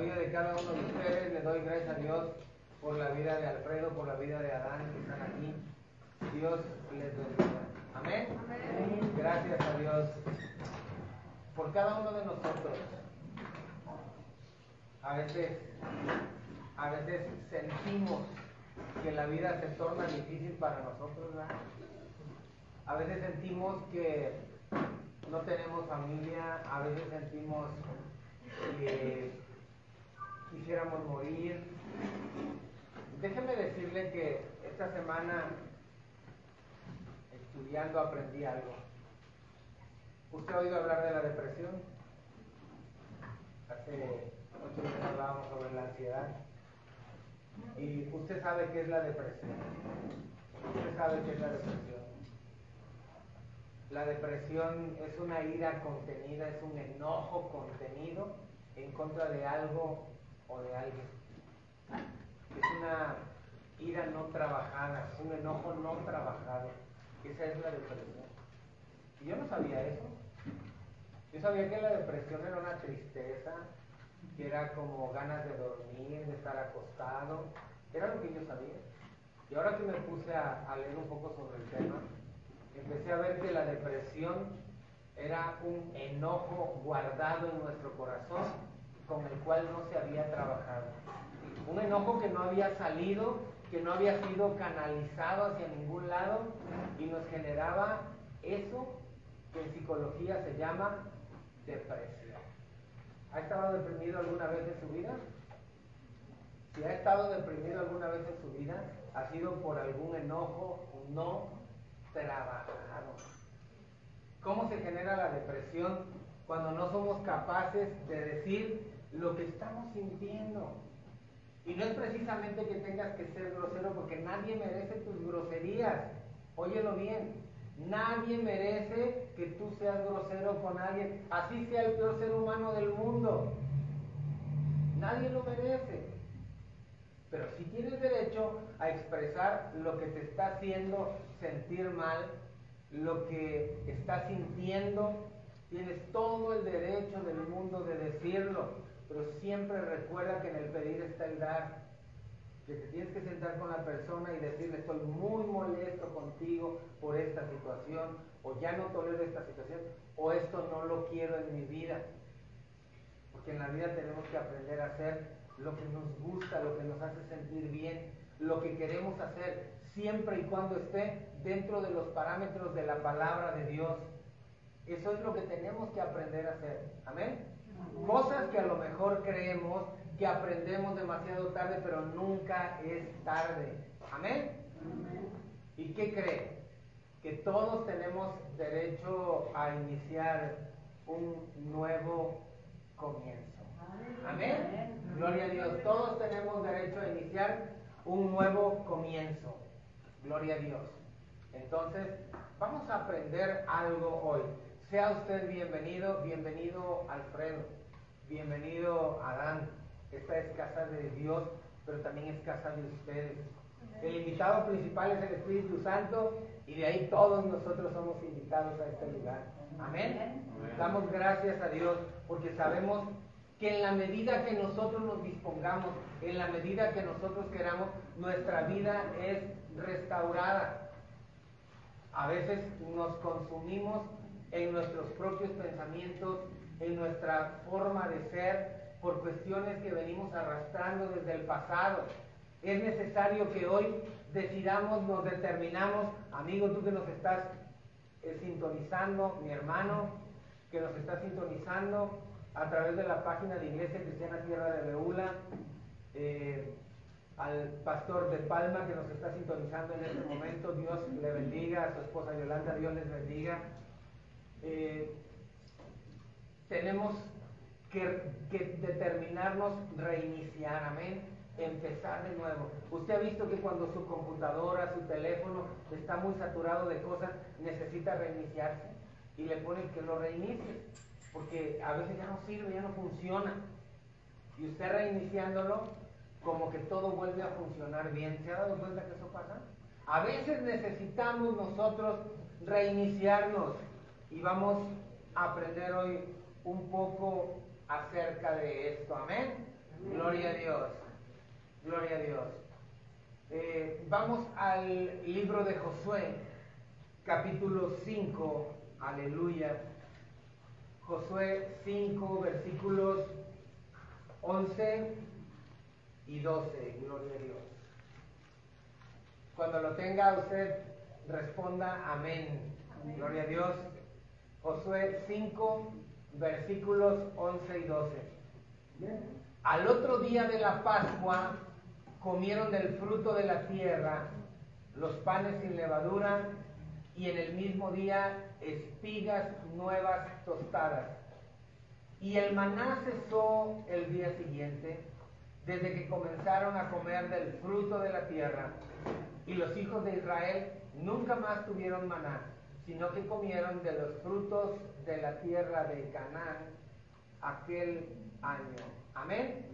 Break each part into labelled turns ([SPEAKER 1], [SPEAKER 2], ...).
[SPEAKER 1] vida de cada uno de ustedes. Le doy gracias a Dios por la vida de Alfredo, por la vida de Adán que están aquí. Dios les bendiga. Amén. Gracias a Dios por cada uno de nosotros. A veces, a veces sentimos que la vida se torna difícil para nosotros, ¿verdad? A veces sentimos que no tenemos familia, a veces sentimos que quisiéramos morir. Déjeme decirle que esta semana estudiando aprendí algo. ¿Usted ha oído hablar de la depresión? Hace ocho meses hablábamos sobre la ansiedad. Y usted sabe qué es la depresión. Usted sabe qué es la depresión. La depresión es una ira contenida, es un enojo contenido en contra de algo o de alguien. Es una ira no trabajada, un enojo no trabajado. Esa es la depresión. Y yo no sabía eso. Yo sabía que la depresión era una tristeza, que era como ganas de dormir, de estar acostado. Era lo que yo sabía. Y ahora que me puse a, a leer un poco sobre el tema, empecé a ver que la depresión era un enojo guardado en nuestro corazón con el cual no se había trabajado. Un enojo que no había salido, que no había sido canalizado hacia ningún lado y nos generaba eso que en psicología se llama depresión. ¿Ha estado deprimido alguna vez en su vida? Si ha estado deprimido alguna vez en su vida, ha sido por algún enojo no trabajado. ¿Cómo se genera la depresión cuando no somos capaces de decir lo que estamos sintiendo? Y no es precisamente que tengas que ser grosero porque nadie merece tus groserías. Óyelo bien. Nadie merece que tú seas grosero con alguien, así sea el peor ser humano del mundo. Nadie lo merece. Pero si tienes derecho a expresar lo que te está haciendo sentir mal, lo que estás sintiendo, tienes todo el derecho del mundo de decirlo, pero siempre recuerda que en el pedir está el dar que te tienes que sentar con la persona y decirle estoy muy molesto contigo por esta situación, o ya no tolero esta situación, o esto no lo quiero en mi vida. Porque en la vida tenemos que aprender a hacer lo que nos gusta, lo que nos hace sentir bien, lo que queremos hacer, siempre y cuando esté dentro de los parámetros de la palabra de Dios. Eso es lo que tenemos que aprender a hacer. Amén. Cosas que a lo mejor creemos que aprendemos demasiado tarde, pero nunca es tarde. Amén. ¿Y qué cree? Que todos tenemos derecho a iniciar un nuevo comienzo. Amén. Gloria a Dios. Todos tenemos derecho a iniciar un nuevo comienzo. Gloria a Dios. Entonces, vamos a aprender algo hoy. Sea usted bienvenido, bienvenido Alfredo, bienvenido Adán. Esta es casa de Dios, pero también es casa de ustedes. El invitado principal es el Espíritu Santo y de ahí todos nosotros somos invitados a este lugar. Amén. Damos gracias a Dios porque sabemos que en la medida que nosotros nos dispongamos, en la medida que nosotros queramos, nuestra vida es restaurada. A veces nos consumimos en nuestros propios pensamientos, en nuestra forma de ser, por cuestiones que venimos arrastrando desde el pasado. Es necesario que hoy decidamos, nos determinamos, amigo, tú que nos estás eh, sintonizando, mi hermano, que nos está sintonizando a través de la página de Iglesia Cristiana Tierra de Beula, eh, al pastor de Palma que nos está sintonizando en este momento, Dios le bendiga, a su esposa Yolanda, Dios les bendiga. Eh, tenemos que, determinarnos reiniciar, amén, empezar de nuevo. Usted ha visto que cuando su computadora, su teléfono está muy saturado de cosas, necesita reiniciarse y le ponen que lo reinicie, porque a veces ya no sirve, ya no funciona. Y usted reiniciándolo, como que todo vuelve a funcionar bien. ¿Se ha dado cuenta que eso pasa? A veces necesitamos nosotros reiniciarnos y vamos a aprender hoy un poco acerca de esto. Amén. Gloria a Dios. Gloria a Dios. Eh, vamos al libro de Josué, capítulo 5. Aleluya. Josué 5, versículos 11 y 12. Gloria a Dios. Cuando lo tenga usted, responda amén. Gloria a Dios. Josué 5, versículos 11 y 12. Al otro día de la Pascua comieron del fruto de la tierra los panes sin levadura y en el mismo día espigas nuevas tostadas. Y el maná cesó el día siguiente, desde que comenzaron a comer del fruto de la tierra. Y los hijos de Israel nunca más tuvieron maná, sino que comieron de los frutos de la tierra de Canaán aquel año. Amén.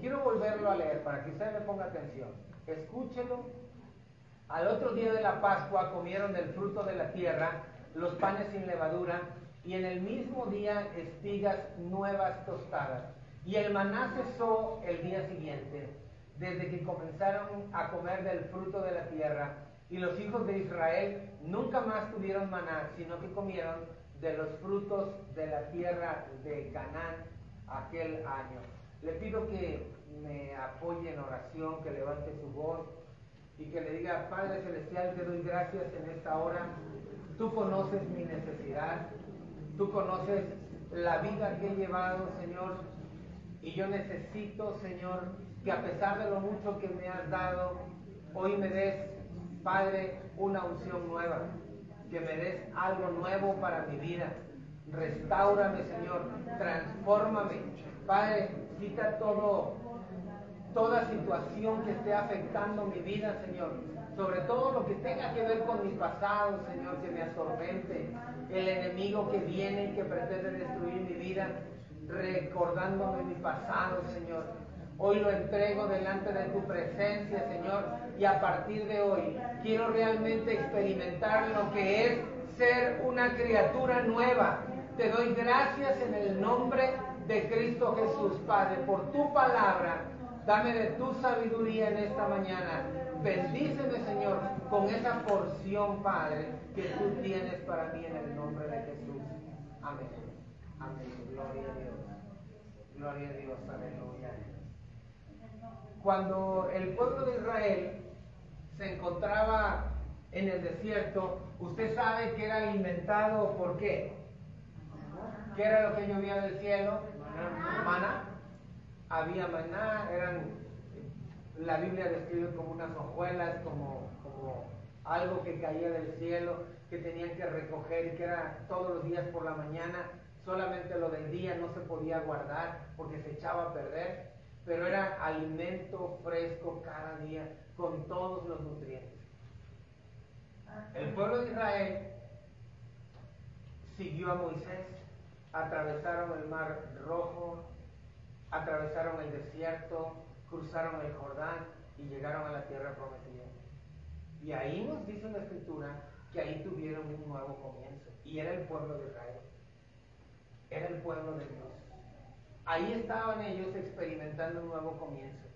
[SPEAKER 1] Quiero volverlo a leer para que usted me ponga atención. Escúchelo. Al otro día de la Pascua comieron del fruto de la tierra los panes sin levadura y en el mismo día espigas nuevas tostadas. Y el maná cesó el día siguiente, desde que comenzaron a comer del fruto de la tierra. Y los hijos de Israel nunca más tuvieron maná, sino que comieron de los frutos de la tierra de Canaán aquel año. Le pido que me apoye en oración, que levante su voz y que le diga, Padre Celestial, te doy gracias en esta hora. Tú conoces mi necesidad, tú conoces la vida que he llevado, Señor, y yo necesito, Señor, que a pesar de lo mucho que me has dado, hoy me des, Padre, una unción nueva, que me des algo nuevo para mi vida. Restáurame, Señor, transfórmame. Padre, quita todo, toda situación que esté afectando mi vida, Señor. Sobre todo lo que tenga que ver con mi pasado, Señor, que me atormente. El enemigo que viene y que pretende destruir mi vida, recordándome mi pasado, Señor. Hoy lo entrego delante de tu presencia, Señor, y a partir de hoy quiero realmente experimentar lo que es ser una criatura nueva. Te doy gracias en el nombre de Cristo Jesús, Padre, por tu palabra. Dame de tu sabiduría en esta mañana. Bendíceme, Señor, con esa porción, Padre, que tú tienes para mí en el nombre de Jesús. Amén. Amén. Gloria a Dios. Gloria a Dios. Aleluya. Cuando el pueblo de Israel se encontraba en el desierto, usted sabe que era alimentado por qué? ¿Qué era lo que llovía del cielo? Maná. Había maná, eran, la Biblia describe como unas hojuelas, como, como algo que caía del cielo, que tenían que recoger y que era todos los días por la mañana. Solamente lo del día no se podía guardar porque se echaba a perder, pero era alimento fresco cada día con todos los nutrientes. El pueblo de Israel siguió a Moisés, atravesaron el mar rojo, atravesaron el desierto, cruzaron el Jordán y llegaron a la tierra prometida. Y ahí nos dice la escritura que ahí tuvieron un nuevo comienzo. Y era el pueblo de Israel. Era el pueblo de Dios. Ahí estaban ellos experimentando un nuevo comienzo.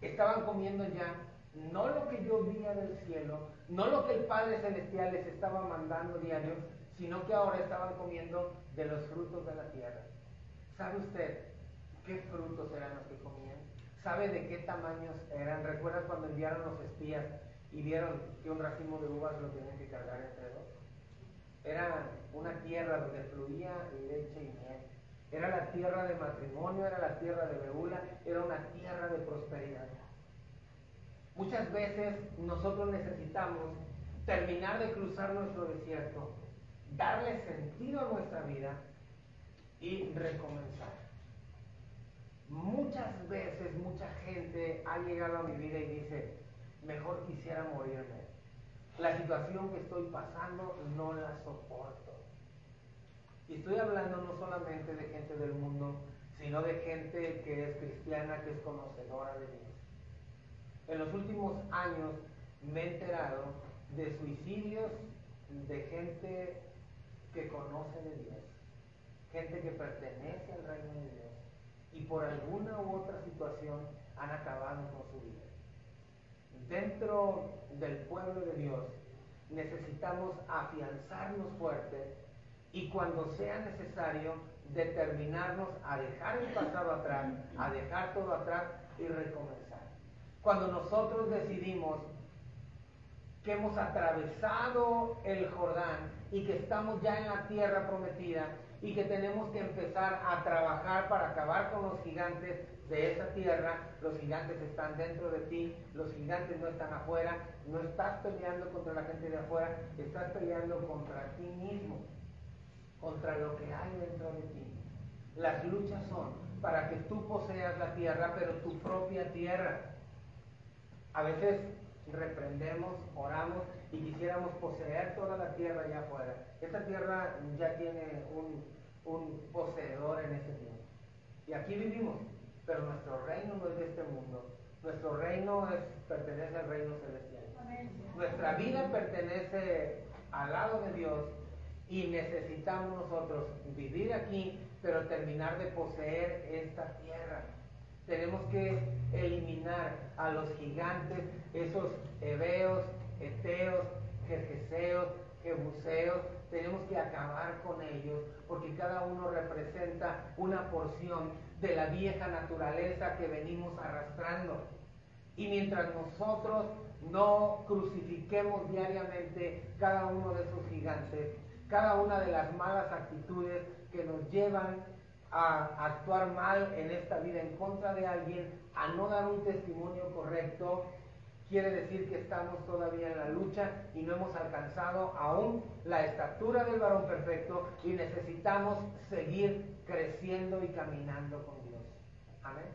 [SPEAKER 1] Estaban comiendo ya no lo que llovía del cielo, no lo que el Padre Celestial les estaba mandando diario, sino que ahora estaban comiendo de los frutos de la tierra. ¿Sabe usted qué frutos eran los que comían? ¿Sabe de qué tamaños eran? ¿Recuerda cuando enviaron los espías y vieron que un racimo de uvas lo tenían que cargar entre dos? Era una tierra donde fluía leche y miel. Era la tierra de matrimonio, era la tierra de Beula, era una tierra de prosperidad. Muchas veces nosotros necesitamos terminar de cruzar nuestro desierto, darle sentido a nuestra vida y recomenzar. Muchas veces mucha gente ha llegado a mi vida y dice, mejor quisiera morirme. La situación que estoy pasando no la soporto. Y estoy hablando no solamente de gente del mundo, sino de gente que es cristiana, que es conocedora de Dios. En los últimos años me he enterado de suicidios de gente que conoce de Dios, gente que pertenece al reino de Dios, y por alguna u otra situación han acabado con su vida. Dentro del pueblo de Dios necesitamos afianzarnos fuerte y cuando sea necesario determinarnos a dejar el pasado atrás, a dejar todo atrás y recomenzar. Cuando nosotros decidimos que hemos atravesado el Jordán y que estamos ya en la tierra prometida y que tenemos que empezar a trabajar para acabar con los gigantes de esa tierra, los gigantes están dentro de ti, los gigantes no están afuera, no estás peleando contra la gente de afuera, estás peleando contra ti mismo, contra lo que hay dentro de ti. Las luchas son para que tú poseas la tierra, pero tu propia tierra. A veces reprendemos, oramos y quisiéramos poseer toda la tierra allá afuera. Esta tierra ya tiene un, un poseedor en este tiempo. Y aquí vivimos, pero nuestro reino no es de este mundo. Nuestro reino es, pertenece al reino celestial. Nuestra vida pertenece al lado de Dios y necesitamos nosotros vivir aquí, pero terminar de poseer esta tierra. Tenemos que eliminar a los gigantes, esos heveos, eteos, jerjeseos, jebuseos. Tenemos que acabar con ellos porque cada uno representa una porción de la vieja naturaleza que venimos arrastrando. Y mientras nosotros no crucifiquemos diariamente cada uno de esos gigantes, cada una de las malas actitudes que nos llevan a actuar mal en esta vida en contra de alguien, a no dar un testimonio correcto, quiere decir que estamos todavía en la lucha y no hemos alcanzado aún la estatura del varón perfecto y necesitamos seguir creciendo y caminando con Dios. Amén.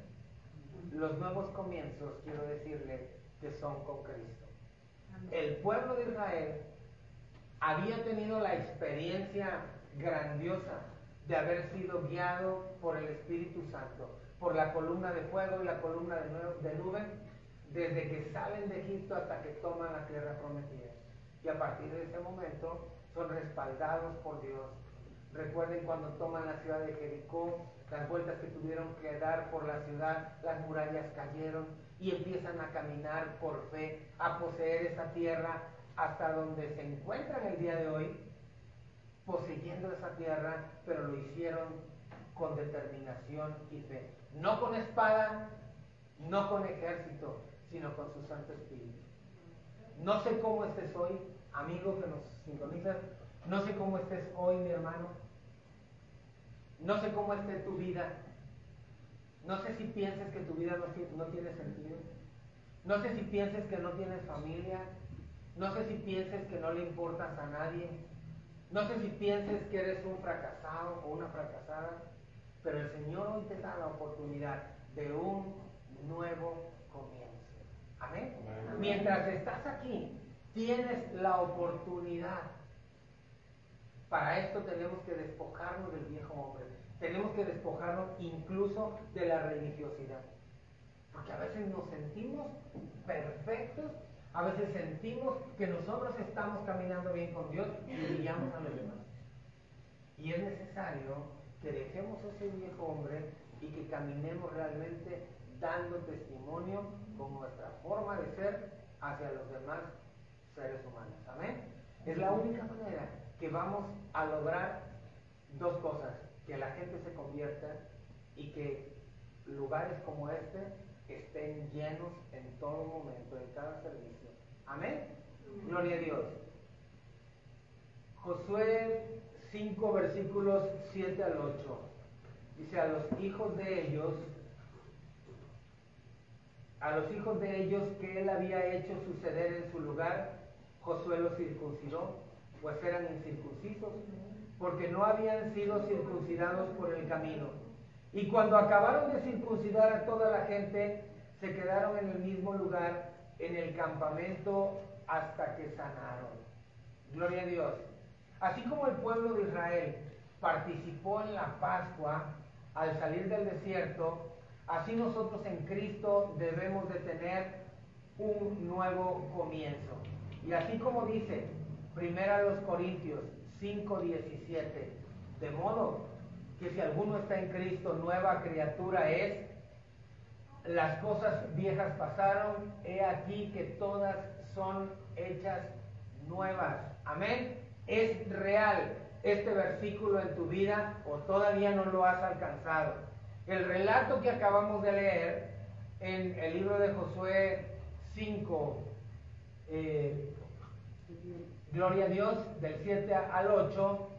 [SPEAKER 1] Los nuevos comienzos, quiero decirle, que son con Cristo. El pueblo de Israel había tenido la experiencia grandiosa de haber sido guiado por el Espíritu Santo, por la columna de fuego y la columna de nube, desde que salen de Egipto hasta que toman la tierra prometida. Y a partir de ese momento son respaldados por Dios. Recuerden cuando toman la ciudad de Jericó, las vueltas que tuvieron que dar por la ciudad, las murallas cayeron y empiezan a caminar por fe, a poseer esa tierra hasta donde se encuentran el día de hoy poseyendo esa tierra, pero lo hicieron con determinación y fe. No con espada, no con ejército, sino con su Santo Espíritu. No sé cómo estés hoy, amigo que nos sintonizas, no sé cómo estés hoy, mi hermano. No sé cómo esté tu vida. No sé si pienses que tu vida no, no tiene sentido. No sé si pienses que no tienes familia. No sé si pienses que no le importas a nadie. No sé si pienses que eres un fracasado o una fracasada, pero el Señor hoy te da la oportunidad de un nuevo comienzo. Amén. Mientras estás aquí, tienes la oportunidad. Para esto tenemos que despojarnos del viejo hombre. Tenemos que despojarnos incluso de la religiosidad. Porque a veces nos sentimos perfectos a veces sentimos que nosotros estamos caminando bien con Dios y brillamos a los demás. Y es necesario que dejemos ese viejo hombre y que caminemos realmente dando testimonio con nuestra forma de ser hacia los demás seres humanos. Amén. Es la única manera que vamos a lograr dos cosas. Que la gente se convierta y que lugares como este estén llenos en todo momento, en cada servicio. Amén. Gloria a Dios. Josué 5 versículos 7 al 8. Dice a los hijos de ellos, a los hijos de ellos que él había hecho suceder en su lugar, Josué los circuncidó, pues eran incircuncisos, porque no habían sido circuncidados por el camino y cuando acabaron de circuncidar a toda la gente, se quedaron en el mismo lugar, en el campamento, hasta que sanaron. Gloria a Dios. Así como el pueblo de Israel participó en la Pascua al salir del desierto, así nosotros en Cristo debemos de tener un nuevo comienzo. Y así como dice Primera los Corintios 5:17, de modo que si alguno está en Cristo, nueva criatura es, las cosas viejas pasaron, he aquí que todas son hechas nuevas. Amén. Es real este versículo en tu vida o todavía no lo has alcanzado. El relato que acabamos de leer en el libro de Josué 5, eh, Gloria a Dios, del 7 al 8,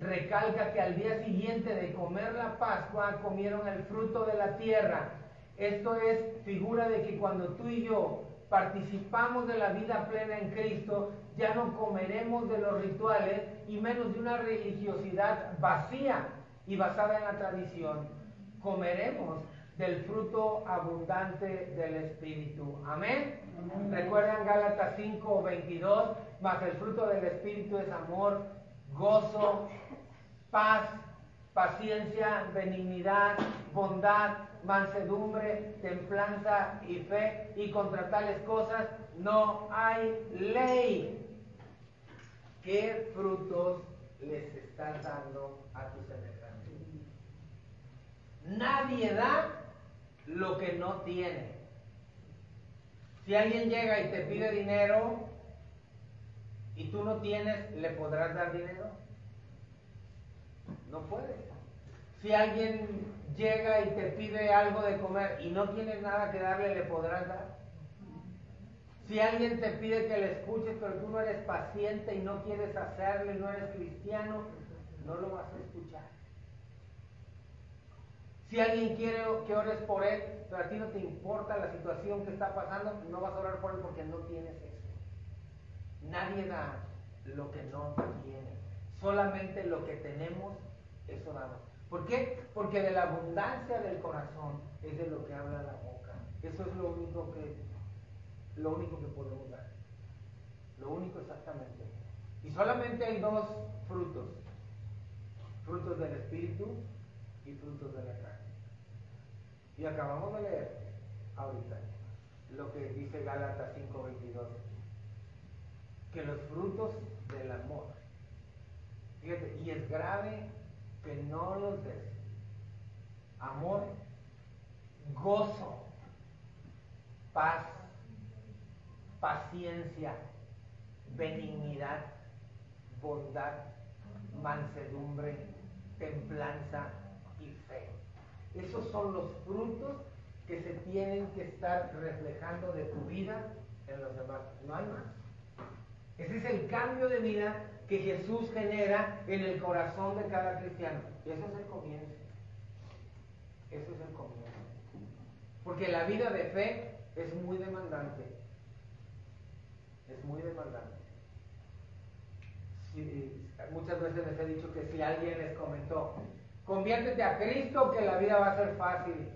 [SPEAKER 1] recalca que al día siguiente de comer la Pascua comieron el fruto de la tierra. Esto es figura de que cuando tú y yo participamos de la vida plena en Cristo, ya no comeremos de los rituales y menos de una religiosidad vacía y basada en la tradición. Comeremos del fruto abundante del Espíritu. Amén. Recuerdan Gálatas 5, 22, más el fruto del Espíritu es amor, gozo, paz, paciencia, benignidad, bondad, mansedumbre, templanza y fe, y contra tales cosas no hay ley. ¿Qué frutos les estás dando a tus semejantes? Nadie da lo que no tiene. Si alguien llega y te pide dinero y tú no tienes, ¿le podrás dar dinero? No puedes. Si alguien llega y te pide algo de comer y no tienes nada que darle, ¿le podrás dar? Si alguien te pide que le escuches, pero tú no eres paciente y no quieres hacerle, no eres cristiano, no lo vas a escuchar. Si alguien quiere que ores por él, pero a ti no te importa la situación que está pasando, no vas a orar por él porque no tienes eso. Nadie da lo que no tiene. Solamente lo que tenemos, eso damos. ¿Por qué? Porque de la abundancia del corazón es de lo que habla la boca. Eso es lo único que, lo único que podemos dar. Lo único exactamente. Y solamente hay dos frutos. Frutos del Espíritu y frutos de la carne. Y acabamos de leer ahorita lo que dice Gálatas 5:22. Que los frutos del amor. Fíjate, y es grave que no los des. Amor, gozo, paz, paciencia, benignidad, bondad, mansedumbre, templanza y fe. Esos son los frutos que se tienen que estar reflejando de tu vida en los demás. No hay más. Ese es el cambio de vida que Jesús genera en el corazón de cada cristiano. Y eso es el comienzo. Eso es el comienzo. Porque la vida de fe es muy demandante. Es muy demandante. muchas veces les he dicho que si alguien les comentó, conviértete a Cristo que la vida va a ser fácil.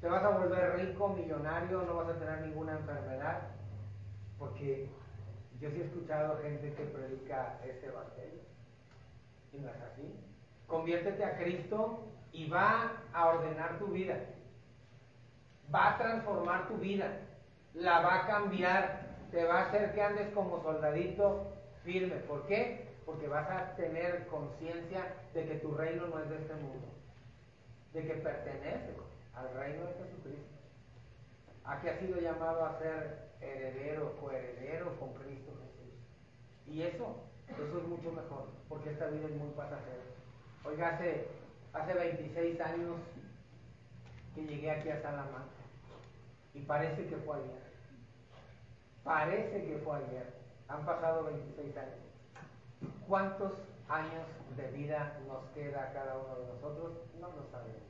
[SPEAKER 1] Te vas a volver rico, millonario, no vas a tener ninguna enfermedad. Porque yo sí he escuchado gente que predica este evangelio. Y no es así. Conviértete a Cristo y va a ordenar tu vida. Va a transformar tu vida. La va a cambiar. Te va a hacer que andes como soldadito firme. ¿Por qué? Porque vas a tener conciencia de que tu reino no es de este mundo. De que perteneces al reino de Jesucristo. A que has sido llamado a ser heredero, coheredero Cristo Jesús. Y eso, eso es mucho mejor, porque esta vida es muy pasajera. Oiga, hace, hace 26 años que llegué aquí a Salamanca y parece que fue ayer. Parece que fue ayer. Han pasado 26 años. ¿Cuántos años de vida nos queda a cada uno de nosotros? No lo sabemos.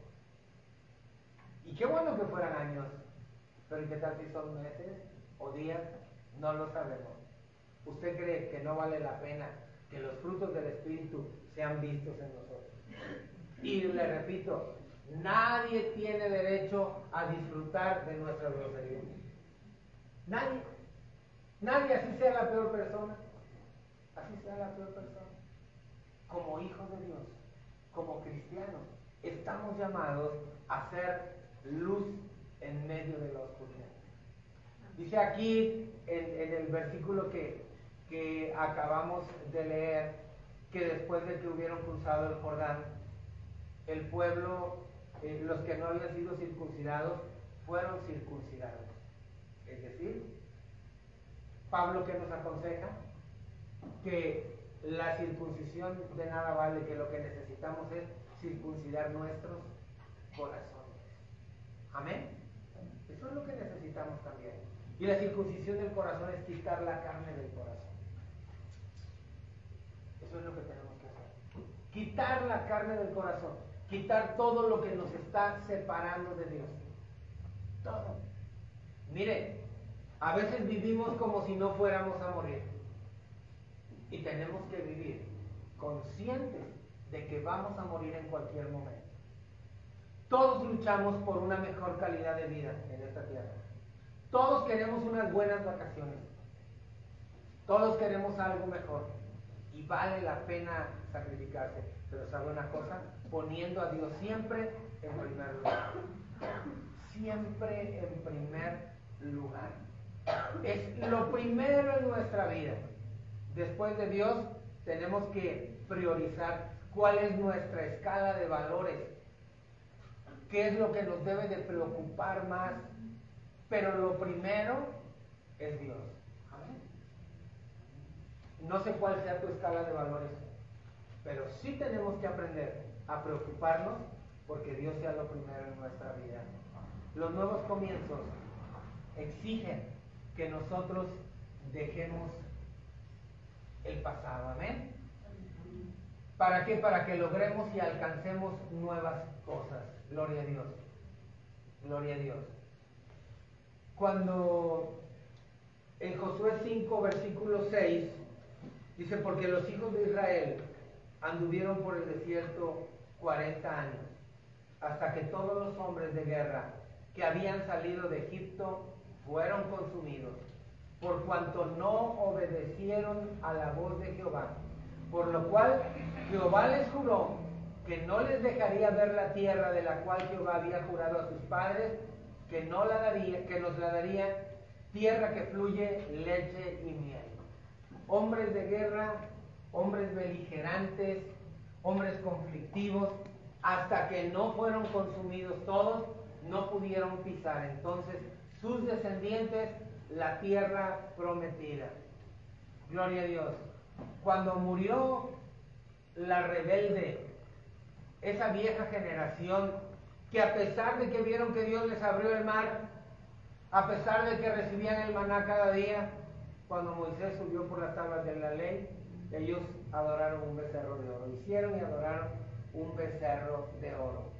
[SPEAKER 1] Y qué bueno que fueran años, pero ¿qué tal si son meses? o días, no lo sabemos. ¿Usted cree que no vale la pena que los frutos del Espíritu sean vistos en nosotros? Y le repito, nadie tiene derecho a disfrutar de nuestra grosería. Nadie. Nadie, así sea la peor persona. Así sea la peor persona. Como hijos de Dios, como cristianos, estamos llamados a ser luz en medio de la oscuridad. Dice aquí en, el versículo que, que acabamos de leer que después de que hubieron cruzado el Jordán, el pueblo, eh, los que no habían sido circuncidados, fueron circuncidados. Es decir, Pablo que nos aconseja que la circuncisión de nada vale, que lo que necesitamos es circuncidar nuestros corazones. Amén. Eso es lo que necesitamos también. Y la circuncisión del corazón es quitar la carne del corazón. Eso es lo que tenemos que hacer. Quitar la carne del corazón. Quitar todo lo que nos está separando de Dios. Todo. Mire, a veces vivimos como si no fuéramos a morir. Y tenemos que vivir conscientes de que vamos a morir en cualquier momento. Todos luchamos por una mejor calidad de vida en esta tierra. Todos queremos unas buenas vacaciones. Todos queremos algo mejor. Vale la pena sacrificarse. Pero sabe una cosa, poniendo a Dios siempre en primer lugar. Siempre en primer lugar. Es lo primero en nuestra vida. Después de Dios tenemos que priorizar cuál es nuestra escala de valores, qué es lo que nos debe de preocupar más. Pero lo primero es Dios. No sé cuál sea tu escala de valores, pero sí tenemos que aprender a preocuparnos porque Dios sea lo primero en nuestra vida. Los nuevos comienzos exigen que nosotros dejemos el pasado. Amén. ¿Para qué? Para que logremos y alcancemos nuevas cosas. Gloria a Dios. Gloria a Dios. Cuando en Josué 5, versículo 6, dice, porque los hijos de Israel anduvieron por el desierto 40 años, hasta que todos los hombres de guerra que habían salido de Egipto fueron consumidos, por cuanto no obedecieron a la voz de Jehová. Por lo cual Jehová les juró que no les dejaría ver la tierra de la cual Jehová había jurado a sus padres, que no la daría, que nos la daría tierra que fluye leche y miel. Hombres de guerra, hombres beligerantes, hombres conflictivos, hasta que no fueron consumidos todos, no pudieron pisar. Entonces sus descendientes la tierra prometida. Gloria a Dios. Cuando murió la rebelde, esa vieja generación que a pesar de que vieron que Dios les abrió el mar, a pesar de que recibían el maná cada día, cuando Moisés subió por las tablas de la ley, ellos adoraron un becerro de oro. Hicieron y adoraron un becerro de oro.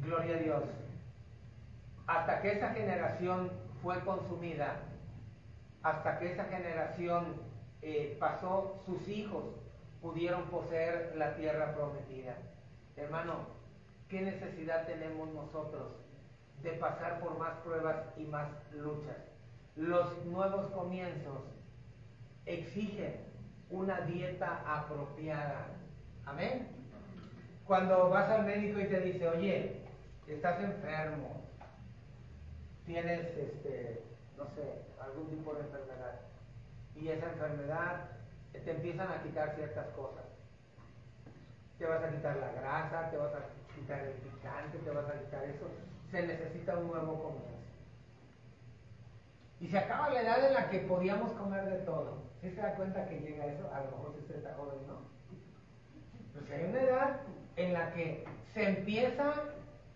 [SPEAKER 1] Gloria a Dios hasta que esa generación fue consumida, hasta que esa generación eh, pasó, sus hijos pudieron poseer la tierra prometida. Hermano, ¿qué necesidad tenemos nosotros de pasar por más pruebas y más luchas? Los nuevos comienzos exigen una dieta apropiada. Amén. Cuando vas al médico y te dice, oye, estás enfermo, tienes, este, no sé, algún tipo de enfermedad y esa enfermedad te empiezan a quitar ciertas cosas. Te vas a quitar la grasa, te vas a quitar el picante, te vas a quitar eso. Se necesita un nuevo comienzo. Y se acaba la edad en la que podíamos comer de todo. ¿Sí se da cuenta que llega eso? A lo mejor si usted está joven, ¿no? Pues hay una edad en la que se empieza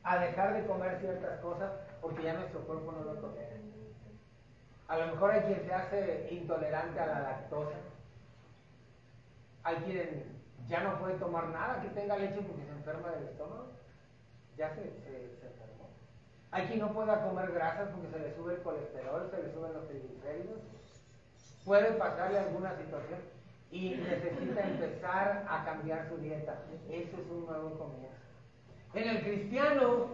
[SPEAKER 1] a dejar de comer ciertas cosas porque ya nuestro cuerpo no lo tolera. A lo mejor hay quien se hace intolerante a la lactosa. Hay quien ya no puede tomar nada que tenga leche porque se enferma del estómago. Ya se, se, enfermó. Hay quien no pueda comer grasas porque se le sube el colesterol, se le suben los triglicéridos. Puede pasarle alguna situación y necesita empezar a cambiar su dieta. Eso es un nuevo comienzo. En el cristiano,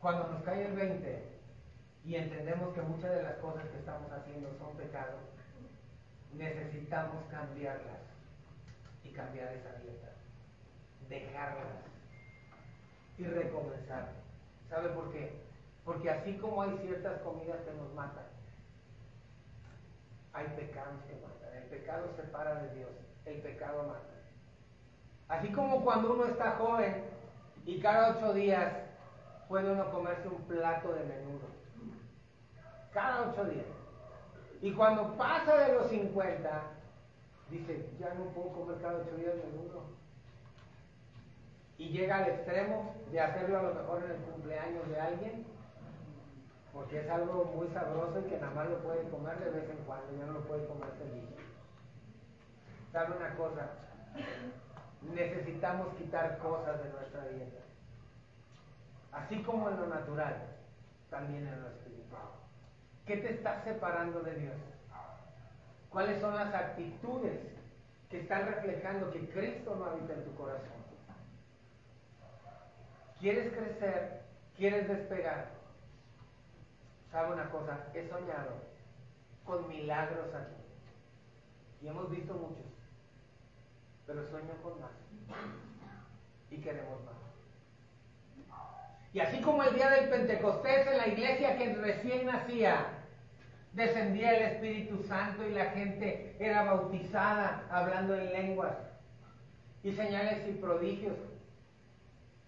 [SPEAKER 1] cuando nos cae el 20 y entendemos que muchas de las cosas que estamos haciendo son pecados, necesitamos cambiarlas y cambiar esa dieta, dejarlas y recomenzar. ¿Sabe por qué? Porque así como hay ciertas comidas que nos matan, hay pecados que matan. El pecado separa de Dios, el pecado mata. Así como cuando uno está joven y cada ocho días puede uno comerse un plato de menudo. Cada ocho días. Y cuando pasa de los 50, dice, ya no puedo comer cada ocho días menudo. Y llega al extremo de hacerlo a lo mejor en el cumpleaños de alguien, porque es algo muy sabroso y que nada más lo puede comer de vez en cuando, ya no lo puede comer feliz. ¿Sabe una cosa? necesitamos quitar cosas de nuestra dieta. Así como en lo natural, también en lo espiritual. ¿Qué te está separando de Dios? ¿Cuáles son las actitudes que están reflejando que Cristo no habita en tu corazón? ¿Quieres crecer? ¿Quieres despegar? ¿Sabe una cosa? He soñado con milagros aquí. Y hemos visto muchos pero sueño con más. Y queremos más. Y así como el día del Pentecostés en la iglesia que recién nacía, descendía el Espíritu Santo y la gente era bautizada hablando en lenguas. Y señales y prodigios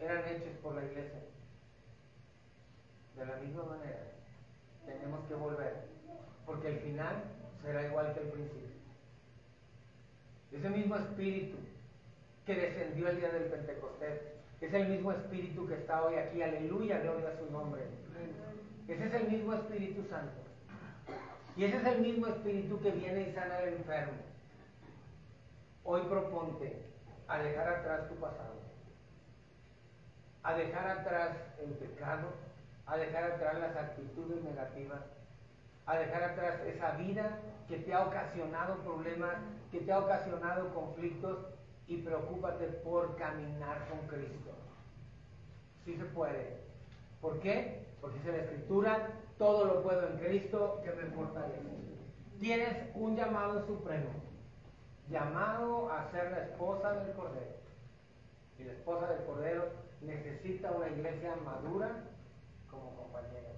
[SPEAKER 1] eran hechos por la iglesia. De la misma manera, tenemos que volver, porque el final será igual que el principio. Ese mismo espíritu que descendió el día del Pentecostés, es el mismo espíritu que está hoy aquí. Aleluya, gloria a su nombre. Ese es el mismo Espíritu Santo. Y ese es el mismo espíritu que viene y sana al enfermo. Hoy proponte a dejar atrás tu pasado, a dejar atrás el pecado, a dejar atrás las actitudes negativas, a dejar atrás esa vida que te ha ocasionado problemas, que te ha ocasionado conflictos y preocúpate por caminar con Cristo. Sí se puede. ¿Por qué? Porque dice la Escritura, todo lo puedo en Cristo que me fortalece. Tienes un llamado supremo, llamado a ser la esposa del Cordero. Y la esposa del Cordero necesita una iglesia madura como compañera.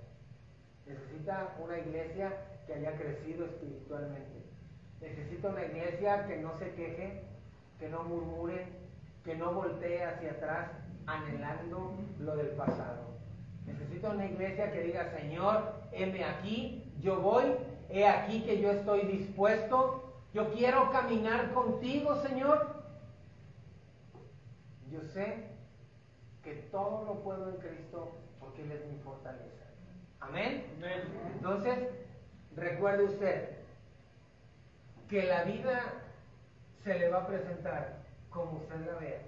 [SPEAKER 1] Necesita una iglesia que haya crecido espiritualmente. Necesita una iglesia que no se queje, que no murmure, que no voltee hacia atrás anhelando lo del pasado. Necesita una iglesia que diga, Señor, heme aquí, yo voy, he aquí que yo estoy dispuesto, yo quiero caminar contigo, Señor. Yo sé que todo lo puedo en Cristo porque Él es mi fortaleza. Amén. Entonces, recuerde usted que la vida se le va a presentar como usted la vea.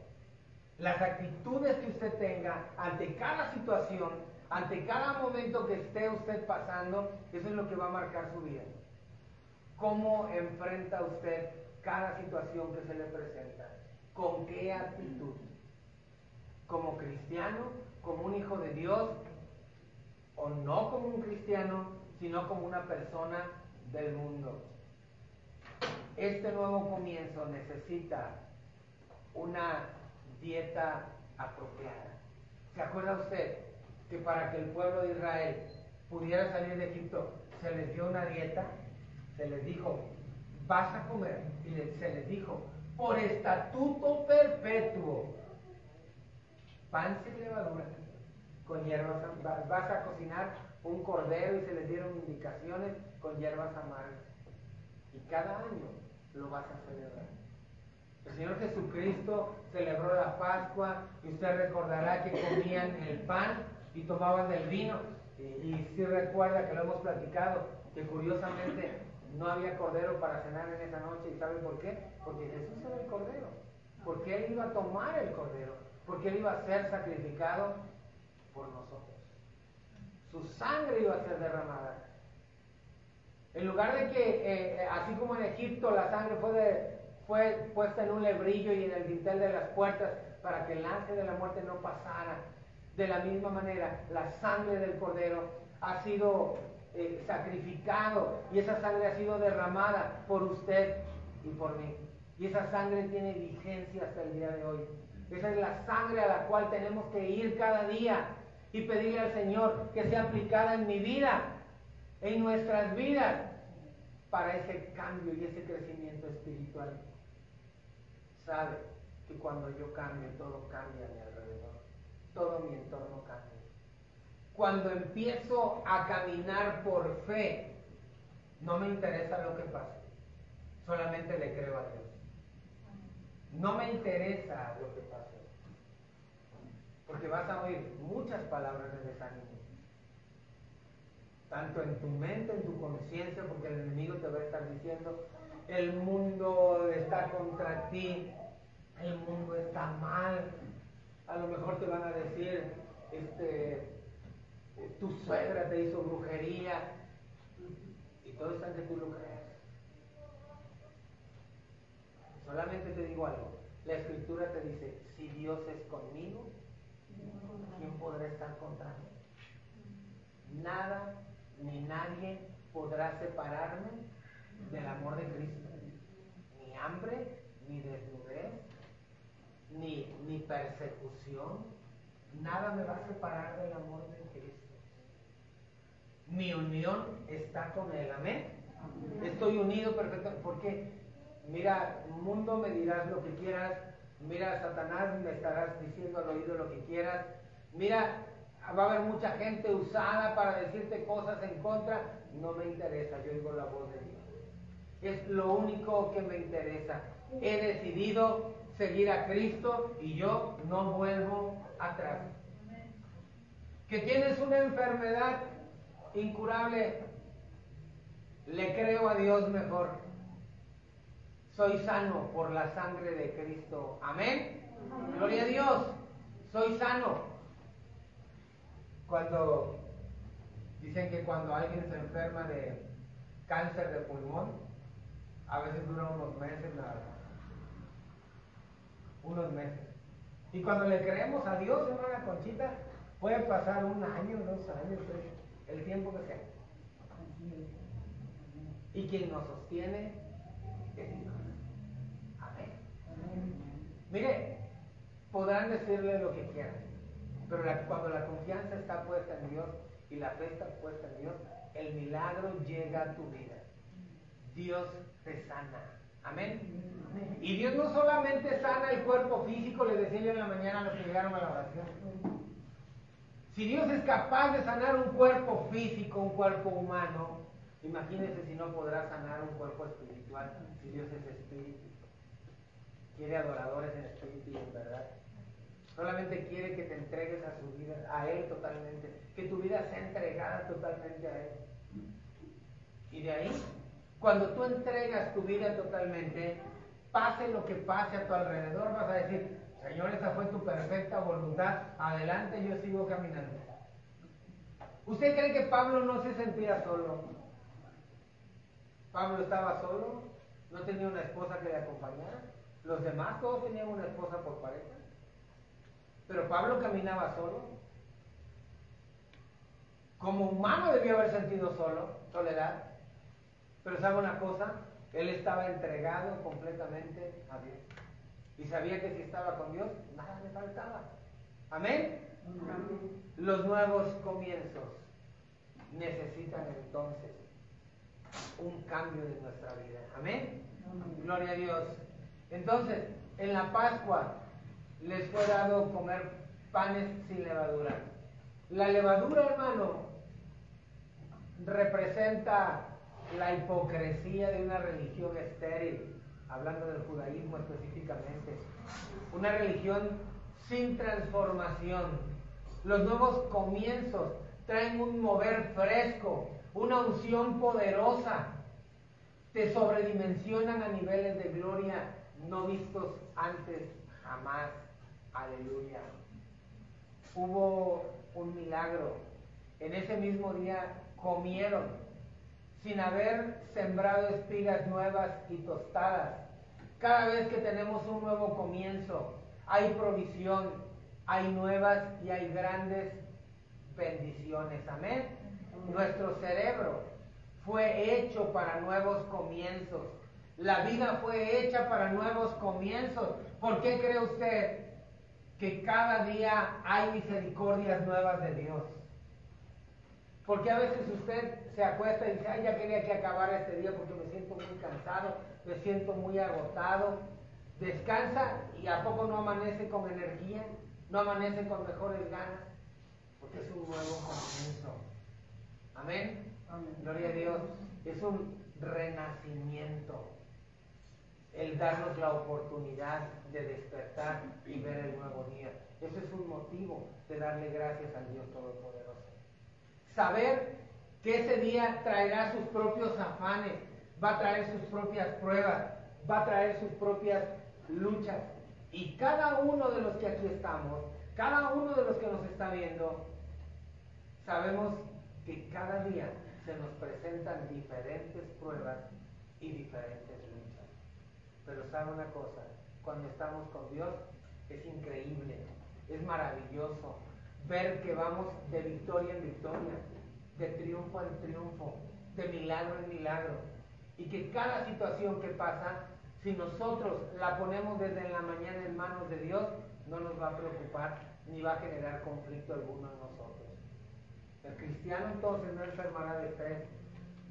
[SPEAKER 1] Las actitudes que usted tenga ante cada situación, ante cada momento que esté usted pasando, eso es lo que va a marcar su vida. ¿Cómo enfrenta usted cada situación que se le presenta? ¿Con qué actitud? ¿Como cristiano? ¿Como un hijo de Dios? ¿O no como un cristiano? sino como una persona del mundo. Este nuevo comienzo necesita una dieta apropiada. ¿Se acuerda usted que para que el pueblo de Israel pudiera salir de Egipto se les dio una dieta? Se les dijo, vas a comer. Y se les dijo, por estatuto perpetuo, pan sin levadura, con hierbas, vas a cocinar un cordero y se les dieron indicaciones con hierbas amargas. Y cada año lo vas a celebrar. El Señor Jesucristo celebró la Pascua y usted recordará que comían el pan y tomaban del vino. Y, si recuerda que lo hemos platicado, que curiosamente no había cordero para cenar en esa noche. ¿Y sabe por qué? Porque Jesús era el cordero. Porque Él iba a tomar el cordero. Porque Él iba a ser sacrificado por nosotros su sangre iba a ser derramada. En lugar de que, eh, eh, así como en Egipto, la sangre fue, puesta en un lebrillo y en el dintel de las puertas para que el ángel de la muerte no pasara, de la misma manera, la sangre del cordero ha sido eh, sacrificado y esa sangre ha sido derramada por usted y por mí. Y esa sangre tiene vigencia hasta el día de hoy. Esa es la sangre a la cual tenemos que ir cada día y pedirle al Señor que sea aplicada en mi vida, en nuestras vidas, para ese cambio y ese crecimiento espiritual. Sabe Y cuando yo cambio, todo cambia a mi alrededor. Todo mi entorno cambia. Cuando empiezo a caminar por fe, no me interesa lo que pase. Solamente le creo a Dios. No me interesa lo que pase. Porque vas a oír muchas palabras de desánimo. Tanto en tu mente, en tu conciencia, porque el enemigo te va a estar diciendo, el mundo está contra ti, el mundo está mal. A lo mejor te van a decir, este, tu suegra te hizo brujería. Y todo está que tú lo crees. Solamente te digo algo. La escritura te dice, si Dios es conmigo, ¿quién podrá estar contra mí? Nada ni nadie podrá separarme del amor de Cristo. Ni hambre, ni desnudez, ni, ni persecución. Nada me va a separar del amor de Cristo. Mi unión está con Él. Amén. Estoy unido perfectamente. Porque, mira, mundo me dirás lo que quieras. Mira, Satanás me estarás diciendo al oído lo que quieras. Mira, va a haber mucha gente usada para decirte cosas en contra. No me interesa, yo oigo la voz de Dios. Es lo único que me interesa. He decidido seguir a Cristo y yo no vuelvo atrás. Que tienes una enfermedad incurable, le creo a Dios mejor. Soy sano por la sangre de Cristo. Amén. Gloria a Dios. Soy sano. Cuando dicen que cuando alguien se enferma de cáncer de pulmón, a veces dura unos meses nada. Unos meses. Y cuando le creemos a Dios, hermana Conchita, puede pasar un año, dos años, el tiempo que sea. Y quien nos sostiene es. Mire, podrán decirle lo que quieran, pero cuando la confianza está puesta en Dios y la fe está puesta en Dios, el milagro llega a tu vida. Dios te sana. Amén. Y Dios no solamente sana el cuerpo físico, le decía yo en la mañana a los que llegaron a la oración. Si Dios es capaz de sanar un cuerpo físico, un cuerpo humano, imagínese si no podrá sanar un cuerpo espiritual, si Dios es espíritu. Quiere adoradores en espíritu y en verdad. Solamente quiere que te entregues a su vida, a Él totalmente, que tu vida sea entregada totalmente a Él. Y de ahí cuando tú entregas tu vida totalmente, pase lo que pase a tu alrededor, vas a decir, Señor, esa fue tu perfecta voluntad, adelante yo sigo caminando. ¿Usted cree que Pablo no se sentía solo? Pablo estaba solo, no tenía una esposa que le acompañara. Los demás todos tenían una esposa por pareja. Pero Pablo caminaba solo. Como humano debió haber sentido solo, soledad. Pero ¿sabe una cosa? Él estaba entregado completamente a Dios. Y sabía que si estaba con Dios, nada le faltaba. ¿Amén? Los nuevos comienzos necesitan entonces un cambio de nuestra vida. Amén. Gloria a Dios. Entonces, en la Pascua les fue dado comer panes sin levadura. La levadura, hermano, representa la hipocresía de una religión estéril, hablando del judaísmo específicamente, una religión sin transformación. Los nuevos comienzos traen un mover fresco, una unción poderosa, te sobredimensionan a niveles de gloria no vistos antes jamás. Aleluya. Hubo un milagro. En ese mismo día comieron sin haber sembrado espigas nuevas y tostadas. Cada vez que tenemos un nuevo comienzo, hay provisión, hay nuevas y hay grandes bendiciones. Amén. Nuestro cerebro fue hecho para nuevos comienzos. La vida fue hecha para nuevos comienzos. ¿Por qué cree usted que cada día hay misericordias nuevas de Dios? Porque a veces usted se acuesta y dice, ay, ya quería que acabara este día porque me siento muy cansado, me siento muy agotado. Descansa y a poco no amanece con energía, no amanece con mejores ganas, porque es un nuevo comienzo. Amén. Gloria a Dios. Es un renacimiento. El darnos la oportunidad de despertar y ver el nuevo día. Eso es un motivo de darle gracias al Dios Todopoderoso. Saber que ese día traerá sus propios afanes, va a traer sus propias pruebas, va a traer sus propias luchas. Y cada uno de los que aquí estamos, cada uno de los que nos está viendo, sabemos que cada día se nos presentan diferentes pruebas y diferentes. Pero sabe una cosa, cuando estamos con Dios es increíble, es maravilloso ver que vamos de victoria en victoria, de triunfo en triunfo, de milagro en milagro. Y que cada situación que pasa, si nosotros la ponemos desde la mañana en manos de Dios, no nos va a preocupar ni va a generar conflicto alguno en nosotros. El cristiano entonces no enfermará de estrés,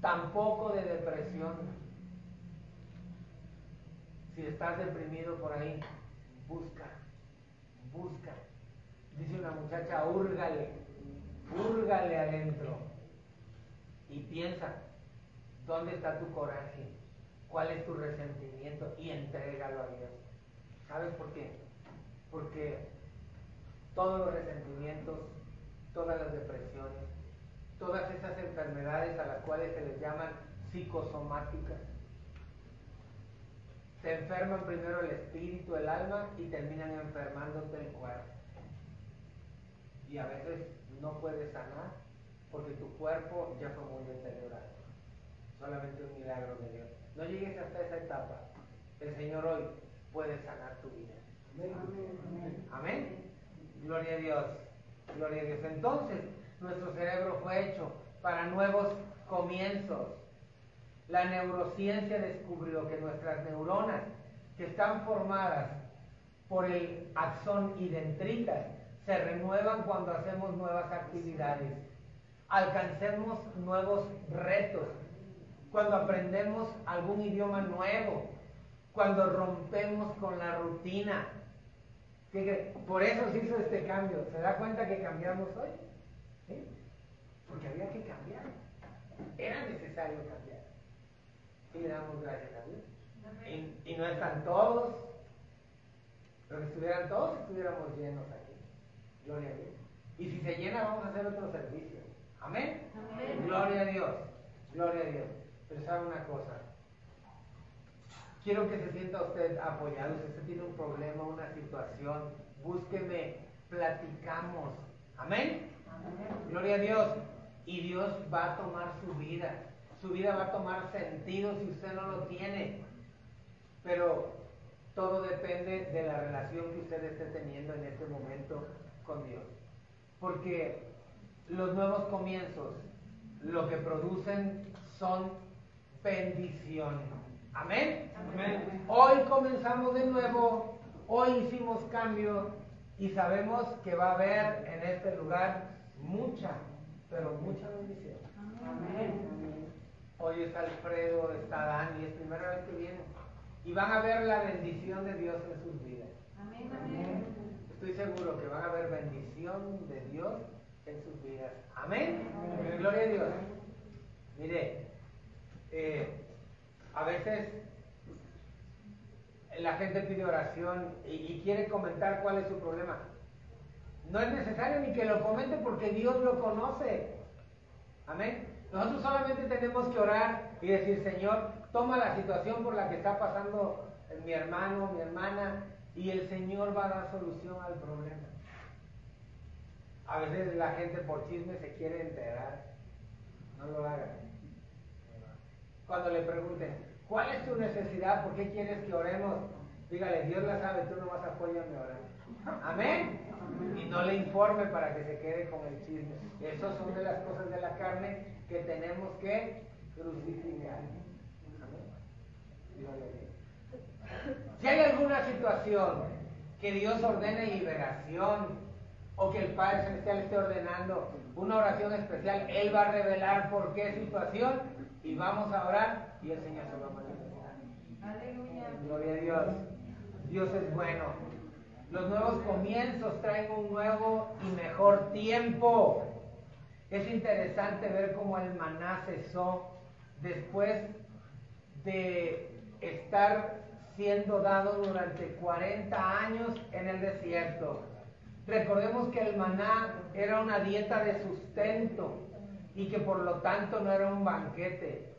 [SPEAKER 1] tampoco de depresión. Si estás deprimido por ahí, busca, busca. Dice una muchacha, húrgale, húrgale adentro. Y piensa, ¿dónde está tu coraje? ¿Cuál es tu resentimiento? Y entrégalo a Dios. ¿Sabes por qué? Porque todos los resentimientos, todas las depresiones, todas esas enfermedades a las cuales se les llaman psicosomáticas. Se enferman primero el espíritu, el alma y terminan enfermándote el cuerpo. Y a veces no puedes sanar porque tu cuerpo ya fue muy deteriorado. Solamente un milagro de Dios. No llegues hasta esa etapa. El Señor hoy puede sanar tu vida. Amén. Amén. Gloria a Dios. Gloria a Dios. Entonces, nuestro cerebro fue hecho para nuevos comienzos. La neurociencia descubrió que nuestras neuronas, que están formadas por el axón y dendritas, se renuevan cuando hacemos nuevas actividades. Alcancemos nuevos retos. Cuando aprendemos algún idioma nuevo. Cuando rompemos con la rutina por eso se hizo este cambio. ¿Se da cuenta que cambiamos hoy? Porque había que cambiar. Era necesario cambiar. Y le damos gracias a Dios. Y, no están todos, pero si estuvieran todos, estuviéramos llenos aquí. Gloria a Dios. Y si se llena, vamos a hacer otro servicio. Amén. Amén. Gloria a Dios. Gloria a Dios. Pero sabe una cosa, Quiero que se sienta usted apoyado. Si usted tiene un problema, una situación, búsqueme, platicamos. Amén. Gloria a Dios. Y Dios va a tomar su vida. Su vida va a tomar sentido si usted no lo tiene. Pero todo depende de la relación que usted esté teniendo en este momento con Dios. Porque los nuevos comienzos lo que producen son bendiciones. Amén. Hoy comenzamos de nuevo, hoy hicimos cambio y sabemos que va a haber en este lugar mucha, pero mucha bendición. Amén. Hoy está Alfredo, está Dani, es primera vez que vienen. Y van a ver la bendición de Dios en sus vidas. Amén. Estoy seguro que van a ver bendición de Dios en sus vidas. Amén. Gloria a Dios. Mire, eh, a veces la gente pide oración y, quiere comentar cuál es su problema. No es necesario ni que lo comente porque Dios lo conoce. Amén. Nosotros solamente tenemos que orar y decir, Señor, toma la situación por la que está pasando mi hermano, mi hermana, y el Señor va a dar solución al problema. A veces la gente por chisme se quiere enterar. No lo hagan. Cuando le pregunten, ¿Cuál es tu necesidad? ¿Por qué quieres que oremos? Dígale, Dios la sabe, tú nomás apóyame a orar. Amén. Y no le informe para que se quede con el chisme. Esas son de las cosas de la carne que tenemos que crucificar. Si hay alguna situación que Dios ordene liberación o que el Padre Celestial esté ordenando una oración especial, Él va a revelar por qué situación y vamos a orar y el Señor se va a manifestar. Aleluya. Gloria a Dios. Dios es bueno. Los nuevos comienzos traen un nuevo y mejor tiempo. Es interesante ver cómo el maná cesó después de estar siendo dado durante 40 años en el desierto. Recordemos que el maná era una dieta de sustento y que por lo tanto no era un banquete.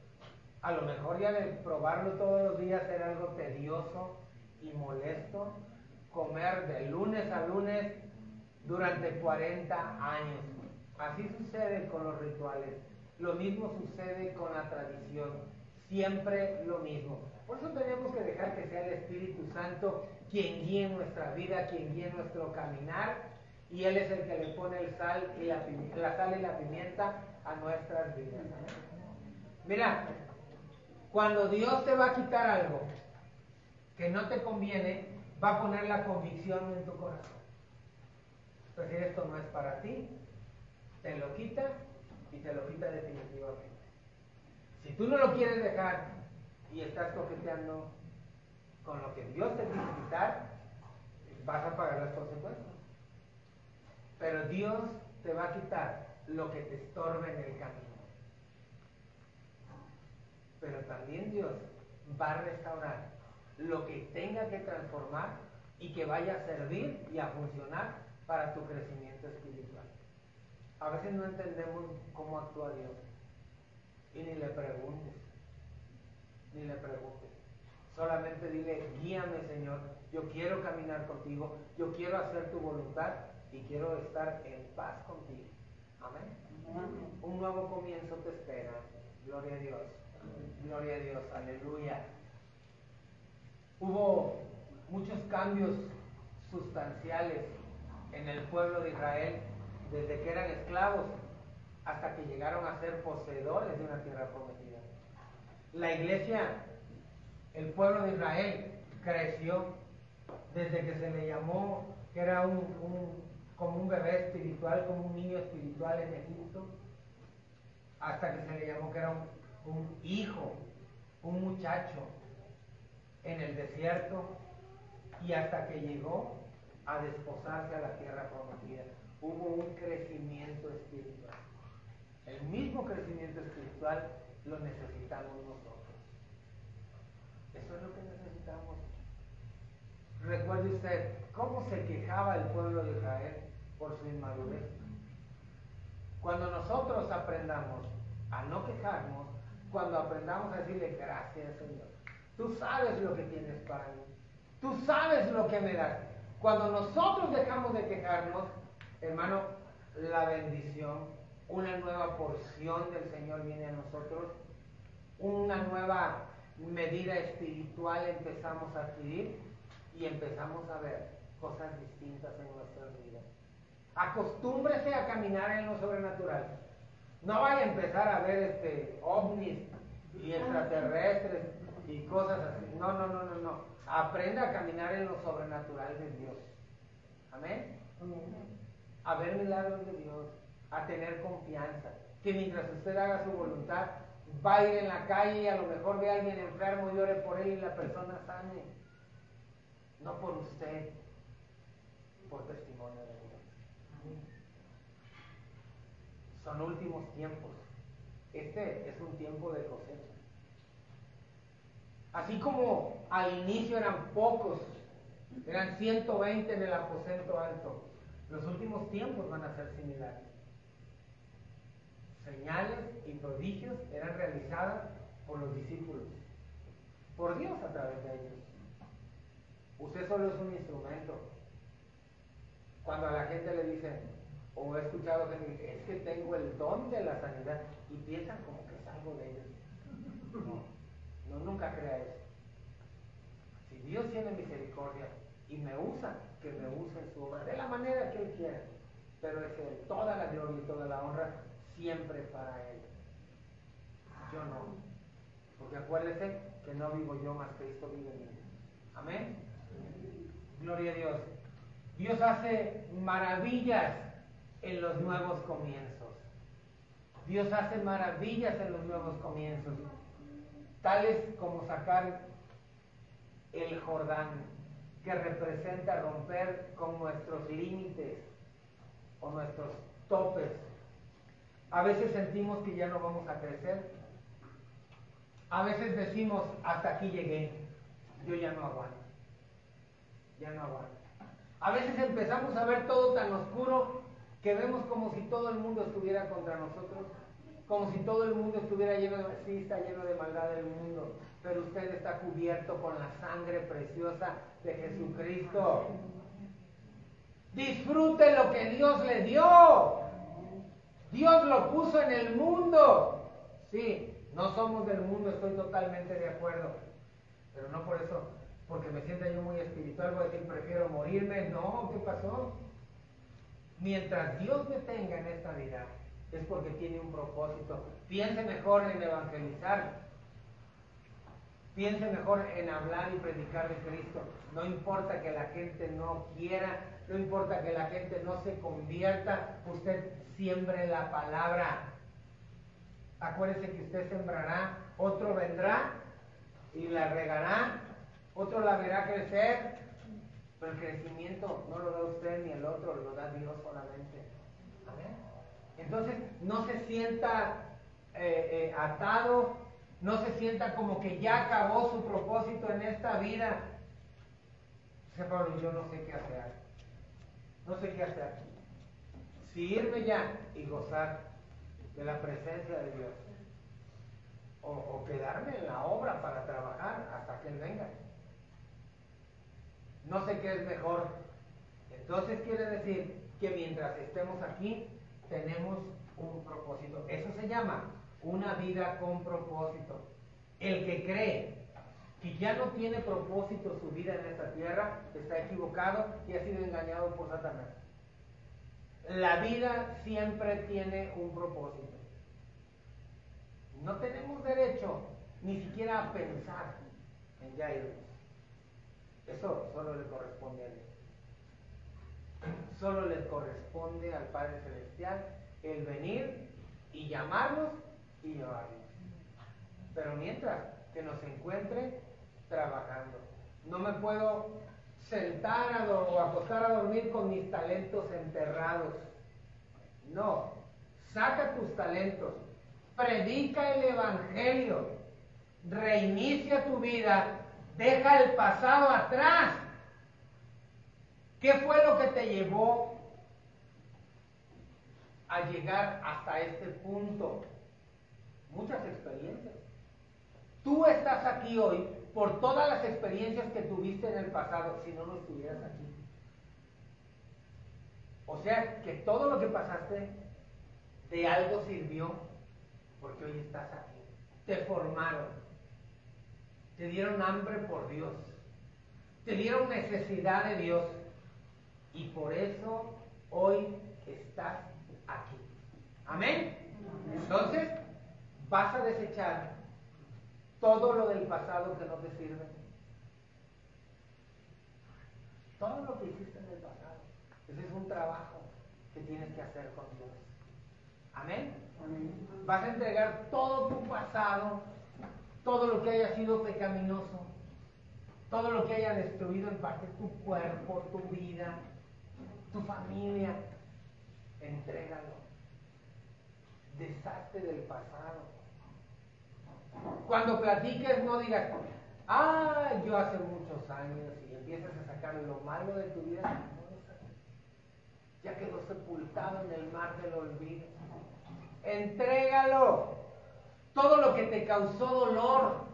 [SPEAKER 1] A lo mejor ya de probarlo todos los días era algo tedioso y molesto. Comer de lunes a lunes durante 40 años. Así sucede con los rituales. Lo mismo sucede con la tradición. Siempre lo mismo. Por eso tenemos que dejar que sea el Espíritu Santo quien guíe nuestra vida, quien guíe nuestro caminar, y Él es el que le pone el sal y la, la sal y la pimienta a nuestras vidas. Mira, cuando Dios te va a quitar algo que no te conviene, va a poner la convicción en tu corazón. Pues esto no es para ti, te lo quita y te lo quita definitivamente. Si tú no lo quieres dejar y estás coqueteando con lo que Dios te quiere quitar, vas a pagar las consecuencias. Pero Dios te va a quitar lo que te estorbe en el camino. Pero también Dios va a restaurar lo que tenga que transformar y que vaya a servir y a funcionar para tu crecimiento espiritual. A veces no entendemos cómo actúa Dios y ni le preguntes ni le preguntes. Solamente dile, guíame Señor, yo quiero caminar contigo, yo quiero hacer tu voluntad y quiero estar en paz contigo. Amén. Un nuevo comienzo te espera. Gloria a Dios. Gloria a Dios. Aleluya. Hubo muchos cambios sustanciales en el pueblo de Israel desde que eran esclavos hasta que llegaron a ser poseedores de una tierra prometida. La iglesia, el pueblo de Israel, creció desde que se le llamó que era un, como un bebé espiritual, como un niño espiritual en Egipto, hasta que se le llamó que era un, un hijo, un muchacho en el desierto, y hasta que llegó a desposarse a la tierra prometida. Hubo un crecimiento espiritual. El mismo crecimiento espiritual lo necesitamos nosotros. Eso es lo que necesitamos. Recuerde usted cómo se quejaba el pueblo de Israel por su inmadurez. Cuando nosotros aprendamos a no quejarnos, cuando aprendamos a decirle gracias Señor, tú sabes lo que tienes para mí, tú sabes lo que me das. Cuando nosotros dejamos de quejarnos, hermano, la bendición una nueva porción del Señor viene a nosotros, una nueva medida espiritual empezamos a adquirir y empezamos a ver cosas distintas en nuestras vidas. Acostúmbrese a caminar en lo sobrenatural. No vaya a empezar a ver este ovnis y extraterrestres y cosas así. No, no, no, no, no. Aprenda a caminar en lo sobrenatural de Dios. Amén. A ver milagros de Dios a tener confianza. Que mientras usted haga su voluntad, va a ir en la calle y a lo mejor ve a alguien enfermo y ore por él y la persona sane. No por usted, por testimonio de Dios. Son últimos tiempos. Este es un tiempo de cosecha. Así como al inicio eran pocos, eran 120 en el aposento alto, los últimos tiempos van a ser similares señales y prodigios eran realizadas por los discípulos, por Dios a través de ellos. Usted solo es un instrumento. Cuando a la gente le dicen, o he escuchado que es que tengo el don de la sanidad, y piensan como que es algo de ellos. No, no nunca crea eso. Si Dios tiene misericordia y me usa, que me use en su obra, de la manera que Él quiera. Pero es Él, toda la gloria y toda la honra siempre para Él. Yo no. Porque acuérdese que no vivo yo, más Cristo vive en mí. Amén. Gloria a Dios. Dios hace maravillas en los nuevos comienzos. Dios hace maravillas en los nuevos comienzos. Tales como sacar el Jordán que representa romper con nuestros límites o nuestros topes. A veces sentimos que ya no vamos a crecer. A veces decimos, hasta aquí llegué, yo ya no aguanto. Ya no aguanto. A veces empezamos a ver todo tan oscuro que vemos como si todo el mundo estuviera contra nosotros, como si todo el mundo estuviera lleno de, sí, está lleno de maldad del mundo, pero usted está cubierto con la sangre preciosa de Jesucristo. Disfrute lo que Dios le dio. Dios lo puso en el mundo. Sí, no somos del mundo, estoy totalmente de acuerdo. Pero no por eso, porque me sienta yo muy espiritual, voy a decir, prefiero morirme. No, ¿qué pasó? Mientras Dios me tenga en esta vida, es porque tiene un propósito. Piense mejor en evangelizar. Piense mejor en hablar y predicar de Cristo. No importa que la gente no quiera, no importa que la gente no se convierta, usted siembre la palabra. Acuérdese que usted sembrará, otro vendrá y la regará, otro la verá crecer, pero el crecimiento no lo da usted ni el otro, lo da Dios solamente. Entonces, no se sienta eh, eh, atado, no se sienta como que ya acabó su propósito en esta vida. Dice Pablo, yo no sé qué hacer. No sé qué hacer. Si irme ya y gozar de la presencia de Dios. O, o quedarme en la obra para trabajar hasta que Él venga. No sé qué es mejor. Entonces quiere decir que mientras estemos aquí, tenemos un propósito. Eso se llama una vida con propósito. El que cree que ya no tiene propósito su vida en esta tierra, está equivocado y ha sido engañado por Satanás. La vida siempre tiene un propósito. No tenemos derecho ni siquiera a pensar en ya irnos. Eso solo le corresponde a Dios. Solo le corresponde al Padre Celestial el venir y llamarnos y llevarnos. Pero mientras que nos encuentre trabajando. No me puedo sentar o acostar a dormir con mis talentos enterrados. No, saca tus talentos, predica el Evangelio, reinicia tu vida Deja el pasado atrás. ¿Qué fue lo que te llevó a llegar hasta este punto? Muchas experiencias. Tú estás aquí hoy por todas las experiencias que tuviste en el pasado, si no, no estuvieras aquí. O sea, que todo lo que pasaste de algo sirvió porque hoy estás aquí. Te formaron te dieron hambre por Dios, te dieron necesidad de Dios y por eso hoy estás aquí. Amén. Entonces, vas a desechar todo lo del pasado que no te sirve. Todo lo que hiciste en el pasado. Ese es un trabajo que tienes que hacer con Dios. Amén. Vas a entregar todo tu pasado todo lo que haya sido pecaminoso, todo lo que haya destruido en parte tu cuerpo, tu vida, tu familia, entrégalo. Deshazte del pasado. Cuando platiques, no digas, ah, yo hace muchos años, y empiezas a sacar lo malo de tu vida, ya quedó sepultado en el mar del olvido. Entrégalo todo lo que te causó dolor,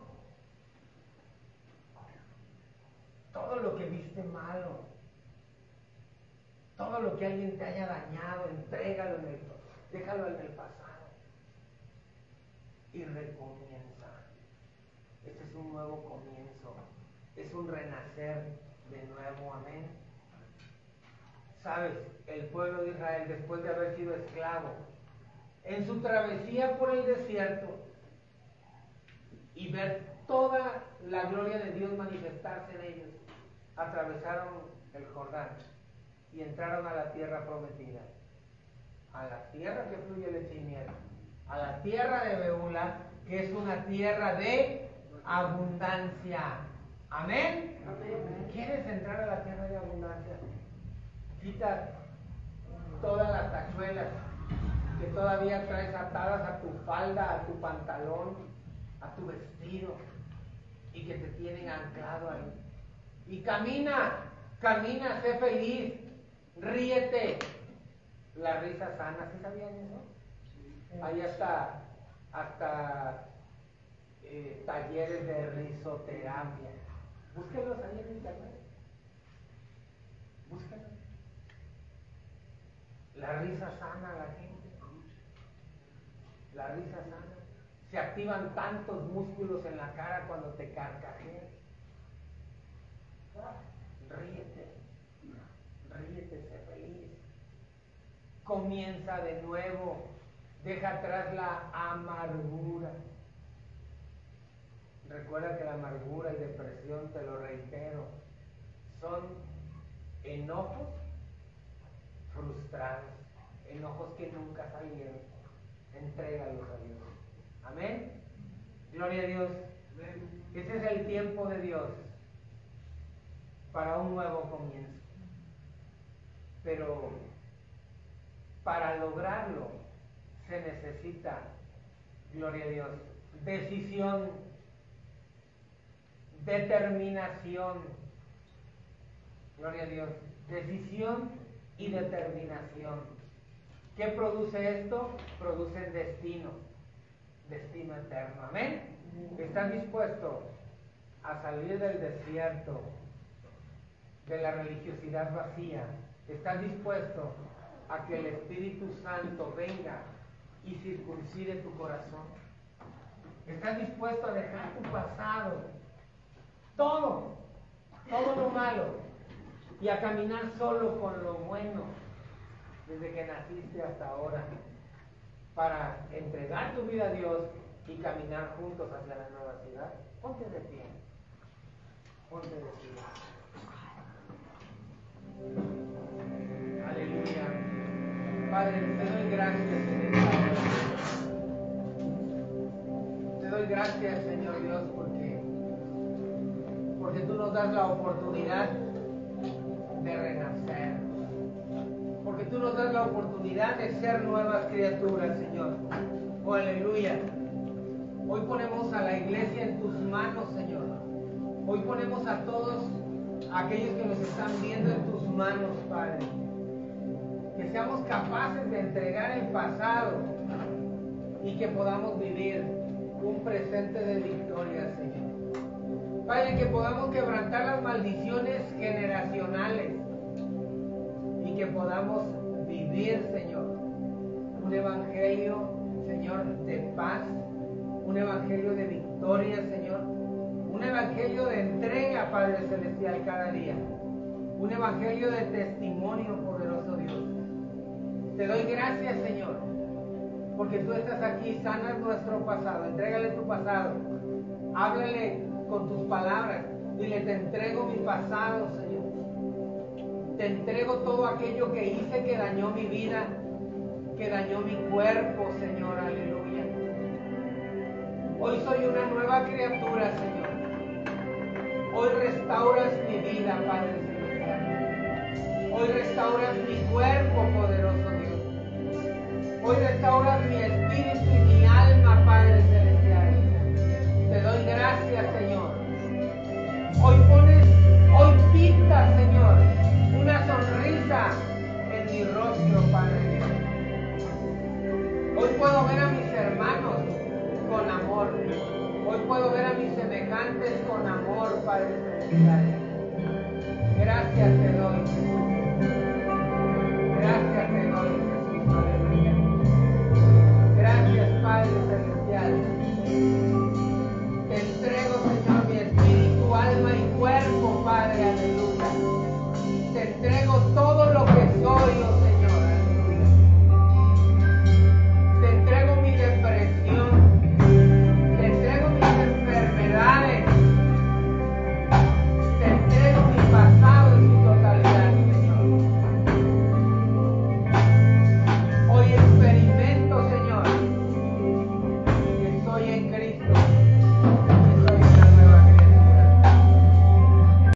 [SPEAKER 1] todo lo que viste malo, todo lo que alguien te haya dañado, entrégalo en el, déjalo en el pasado y recomienza. Este es un nuevo comienzo, es un renacer de nuevo, amén. Sabes, el pueblo de Israel, después de haber sido esclavo, en su travesía por el desierto, y ver toda la gloria de Dios manifestarse en ellos, atravesaron el Jordán y entraron a la tierra prometida, a la tierra que fluye leche y miel, a la tierra de Beula, que es una tierra de abundancia. Amén. ¿Quieres entrar a la tierra de abundancia? Quita todas las tachuelas que todavía traes atadas a tu falda, a tu pantalón, a tu vestido y que te tienen anclado ahí. Y camina, camina, sé feliz, ríete. La risa sana, ¿sí sabían eso? Ahí hasta, hasta eh, talleres de risoterapia. Búsquenlos ahí en internet. Búsquenlos. La risa sana a la gente. La risa sana. Se activan tantos músculos en la cara cuando te carcajeas. Ríete. Ríete. Comienza de nuevo. Deja atrás la amargura. Recuerda que la amargura y depresión, te lo reitero, son enojos frustrados, enojos que nunca salieron. Entrégalos a Dios. Amén. Gloria a Dios. Ese es el tiempo de Dios para un nuevo comienzo. Pero para lograrlo se necesita, gloria a Dios, decisión, determinación. Gloria a Dios. Decisión y determinación. ¿Qué produce esto? Produce destino, destino eterno. Amén. ¿Estás dispuesto a salir del desierto, de la religiosidad vacía? ¿Estás dispuesto a que el Espíritu Santo venga y circuncide tu corazón? ¿Estás dispuesto a dejar tu pasado? Todo, todo lo malo, y a caminar solo con lo bueno desde que naciste hasta ahora para entregar tu vida a Dios y caminar juntos hacia la nueva ciudad. Ponte de pie. Ponte de pie. Padre, te doy gracias en esta hora. Te doy gracias, Señor Dios, porque, porque tú nos das la oportunidad de renacer. Porque tú nos das la oportunidad de ser nuevas criaturas, Señor. Oh, aleluya. Hoy ponemos a la iglesia en tus manos, Señor. Hoy ponemos a todos aquellos que nos están viendo en tus manos, Padre. Seamos capaces de entregar el pasado y que podamos vivir un presente de victoria, Señor. Padre, que podamos quebrantar las maldiciones generacionales y que podamos vivir, Señor, un evangelio, Señor, de paz, un evangelio de victoria, Señor, un evangelio de entrega, Padre Celestial, cada día, un evangelio de testimonio, poderoso Dios. Te doy gracias, Señor, porque tú estás aquí, sanas nuestro pasado, entrégale tu pasado, háblale con tus palabras. Dile, te entrego mi pasado, Señor. Te entrego todo aquello que hice que dañó mi vida, que dañó mi cuerpo, Señor. Aleluya. Hoy soy una nueva criatura, Señor. Hoy restauras mi vida, Padre Celestial. Hoy restauras mi cuerpo, poderoso. Hoy restauras mi espíritu y mi alma, Padre Celestial. Te doy gracias, Señor. Hoy pones, hoy pinta, Señor, una sonrisa en mi rostro, Padre Dios. Hoy puedo ver a mis hermanos con amor. Hoy puedo ver a mis semejantes con amor, Padre Celestial. Gracias, Señor.